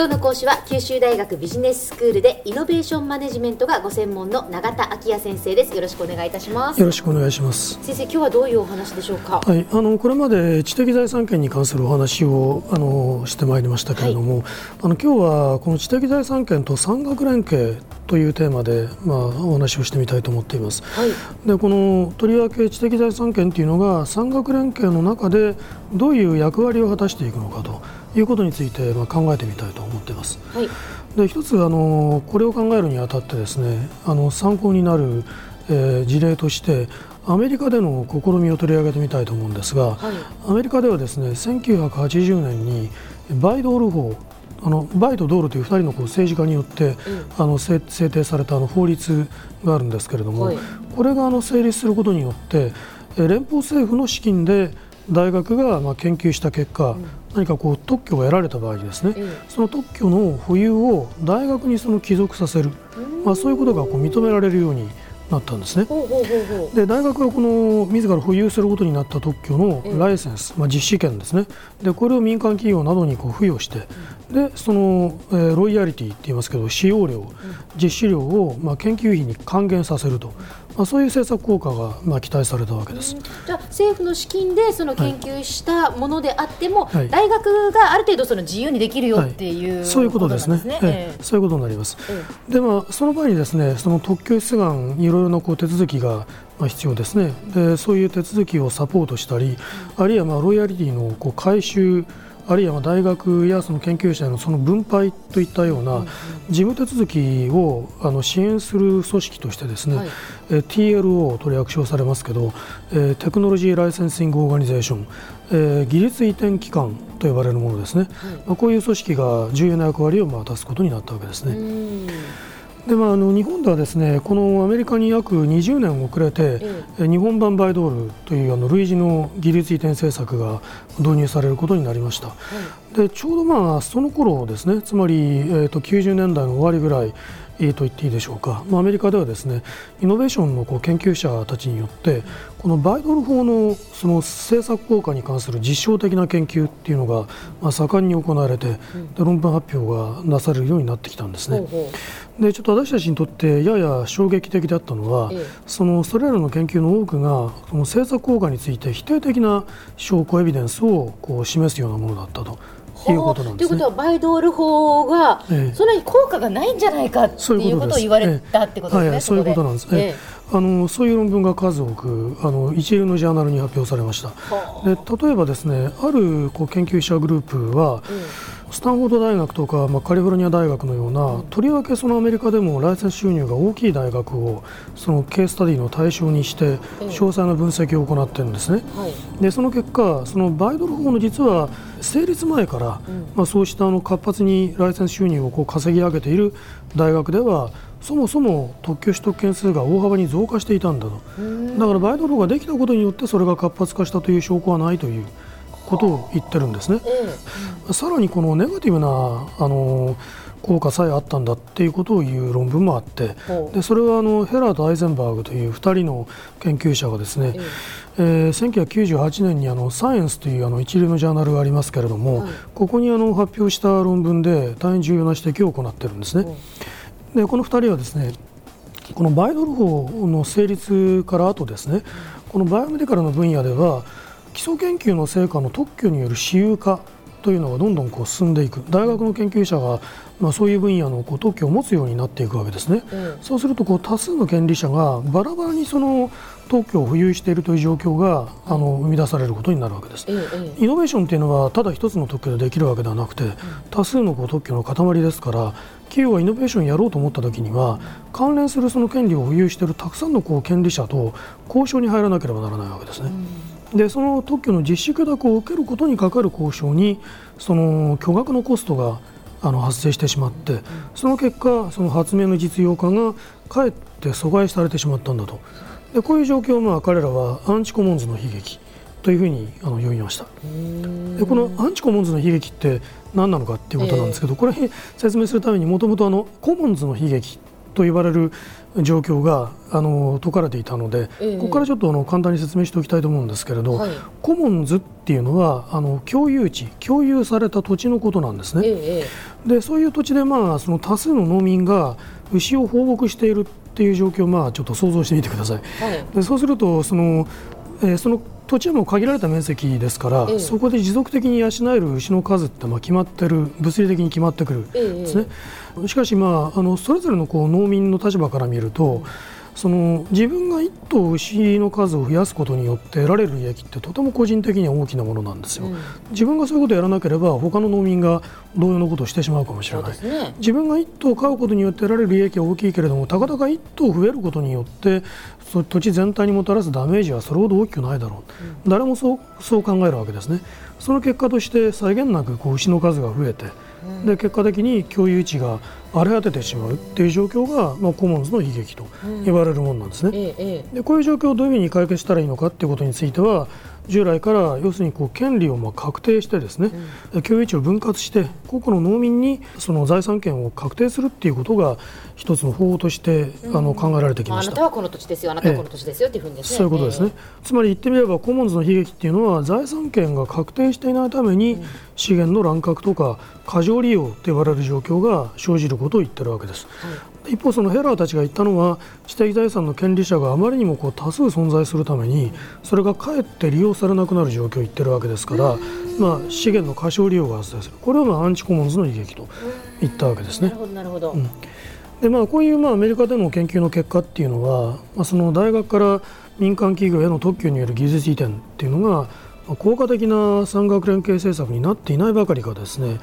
今日の講師は九州大学ビジネススクールでイノベーションマネジメントがご専門の永田昭也先生です。よろしくお願いいたします。よろしくお願いします。先生今日はどういうお話でしょうか？はいあのこれまで知的財産権に関するお話をあのしてまいりましたけれども、はい、あの今日はこの知的財産権と産学連携というテーマで、まあ、お話をしてみたいと思っています。はい、でこのとりわけ知的財産権というのが産学連携の中でどういう役割を果たしていくのかということについて、まあ、考えてみたいと思っています。はい、で一つあのこれを考えるにあたってですねあの参考になる、えー、事例としてアメリカでの試みを取り上げてみたいと思うんですが、はい、アメリカではですね1980年にバイドール法あのバイと道路という2人のこう政治家によって、うん、あの制定されたあの法律があるんですけれども、はい、これがあの成立することによって連邦政府の資金で大学がまあ研究した結果、うん、何かこう特許を得られた場合にですね、うん、その特許の保有を大学にその帰属させる、まあ、そういうことがこう認められるようになったんですね。で大学がこの自ら保有することになった特許のライセンス、まあ、実施権ですね。でこれを民間企業などにこう付与してでその、えー、ロイヤリティって言いますけど使用料、実施料を、まあ、研究費に還元させると、まあ、そういう政策効果が、まあ、期待されたわけです。じゃあ政府の資金でその研究したものであっても、はい、大学がある程度その自由にできるよっていう、はい、そういうことですね、えー、そういうことになります。えー、でまあその場合にですねその特許出願いろいろなこう手続きが必要ですね。でそういう手続きをサポートしたり、あるいはまあロイヤリティのこう回収あるいは大学やその研究者のその分配といったような事務手続きをあの支援する組織としてですね、はい、TLO と略称されますけど、えテクノロジーライセンシングオーガニゼーション、え技術移転機関と呼ばれるものですね、はい、まあ、こういう組織が重要な役割をまあ果たすことになったわけですね。でまあ、あの日本ではですねこのアメリカに約20年遅れて、うん、日本版バイドールというあの類似の技術移転政策が導入されることになりました、でちょうどまあその頃ですねつまり、えー、と90年代の終わりぐらいと言っていいでしょうか、まあ、アメリカではですねイノベーションのこう研究者たちによってこのバイドル法のその政策効果に関する実証的な研究っていうのがまあ盛んに行われて、で論文発表がなされるようになってきたんですね。でちょっと私たちにとってやや衝撃的だったのは、そのそれらの研究の多くがその政策効果について否定的な証拠エビデンスをこう示すようなものだったと。いうことなんです、ね、ということはバイドール法が、そんなに効果がないんじゃないかっていうことを言われたってことですね。そういうことなんです。ね。え。え、あのそういう論文が数多くあの一流のジャーナルに発表されました。で例えばですねあるこう研究者グループは、スタンフォード大学とか、まあ、カリフォルニア大学のような、とりわけそのアメリカでもライセンス収入が大きい大学をそのケーススタディの対象にして詳細な分析を行っているんですね。でその結果そのバイドル法の実は成立前から、まあ、そうしたあの活発にライセンス収入をこう稼ぎ上げている大学ではそもそも特許取得件数が大幅に増加していたんだとだからバイドル法ができたことによってそれが活発化したという証拠はないということを言ってるんですね。さらにこのネガティブなあの効果さえあったんだっていうことを言う論文もあってでそれはあのヘラーとアイゼンバーグという2人の研究者がですね、えー、1998年にあのサイエンスというあの一流のジャーナルがありますけれども、ここにあの発表した論文で大変重要な指摘を行っているんですね。でこの2人はですねこのバイドル法の成立から後ですねこのバイオメディカルの分野では基礎研究の成果の特許による私有化というのがどんどんこう進んでいく。大学の研究者が、まあ、そういう分野のこう特許を持つようになっていくわけですね、うん、そうするとこう多数の権利者がバラバラにその特許を保有しているという状況があの生み出されることになるわけです、うん、イノベーションというのはただ一つの特許でできるわけではなくて、多数のこう特許の塊ですから企業がイノベーションをやろうと思ったときには関連するその権利を保有しているたくさんのこう権利者と交渉に入らなければならないわけですね。うんでその特許の実施許諾を受けることにかかる交渉にその巨額のコストがあの発生してしまってその結果その発明の実用化がかえって阻害されてしまったんだと。でこういう状況を彼らはアンチコモンズの悲劇というふうにあの呼びました。でこのアンチコモンズの悲劇って何なのかっていうことなんですけど、これ説明するためにもともとコモンズの悲劇と言われる状況があの解かれていたので、えここからちょっとあの簡単に説明しておきたいと思うんですけれど、はい、コモンズっていうのはあの共有地共有された土地のことなんですね。え、でそういう土地で、まあ、その多数の農民が牛を放牧しているっていう状況を、まあ、ちょっと想像してみてください。はい、でそうするとその、えー、その土地はもう限られた面積ですから、ええ、そこで持続的に養える牛の数ってまあ決まってる物理的に決まってくるんですね。え、しかし、まあ、あのそれぞれのこう農民の立場から見ると、うんその自分が1頭牛の数を増やすことによって得られる利益ってとても個人的には大きなものなんですよ、うん、自分がそういうことをやらなければ他の農民が同様のことをしてしまうかもしれない、ね、自分が1頭飼うことによって得られる利益は大きいけれどもたかだか1頭増えることによってそ土地全体にもたらすダメージはそれほど大きくないだろう、うん、誰もそうそう考えるわけですね。その結果として際限なくこう牛の数が増えてで結果的に共有地が荒れ果ててしまうっていう状況が、まあ、コモンズの悲劇と言われるものなんですね。でこういう状況をどういうふうに解決したらいいのかっていうことについては従来から要するにこう権利をまあ確定してですね、うん、共有地を分割して個々の農民にその財産権を確定するっていうことが一つの方法として、うん、あの考えられてきました。あなたはこの土地ですよ、あなたはこの土地ですよ、っていうふうにね。そういうことですね。えー、つまり言ってみればコモンズの悲劇っていうのは財産権が確定していないために、資源の乱獲とか過剰利用と言われる状況が生じることを言ってるわけです。はい一方、そのヘラーたちが言ったのは知的財産の権利者があまりにもこう多数存在するためにそれがかえって利用されなくなる状況を言ってるわけですから、まあ、資源の過小利用が発生する。これをまあアンチコモンズの悲劇と言ったわけですね。なるほど、でまあ、こういうまあアメリカでの研究の結果っていうのは、まあ、その大学から民間企業への特許による技術移転っていうのが効果的な産学連携政策になっていないばかりかですね。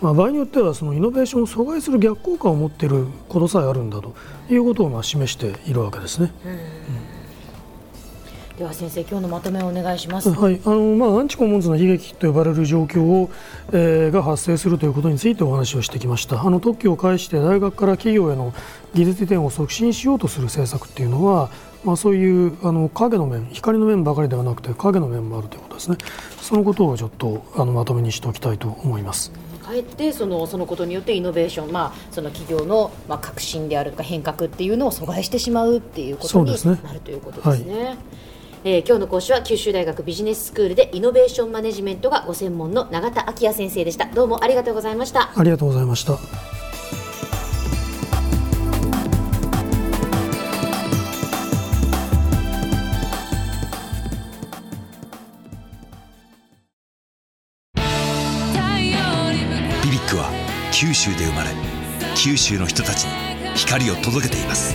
まあ、場合によってはそのイノベーションを阻害する逆効果を持っていることさえあるんだということをまあ示しているわけですね。では先生今日のまとめをお願いします。はい、あのまあアンチコモンズの悲劇と呼ばれる状況を、えー、が発生するということについてお話をしてきました。あの特許を介して大学から企業への技術移転を促進しようとする政策っていうのは、まあそういうあの影の面、光の面ばかりではなくて影の面もあるということですね。そのことをちょっとあのまとめにしておきたいと思います。かえってそのそのことによってイノベーション、まあ、その企業の、まあ、革新であるとか変革っていうのを阻害してしまうっていうことになるということですね。はいえー、今日の講師は九州大学ビジネススクールでイノベーションマネジメントがご専門の永田昭也先生でした。どうもありがとうございました。ありがとうございました。九州で生まれ九州の人たちに光を届けています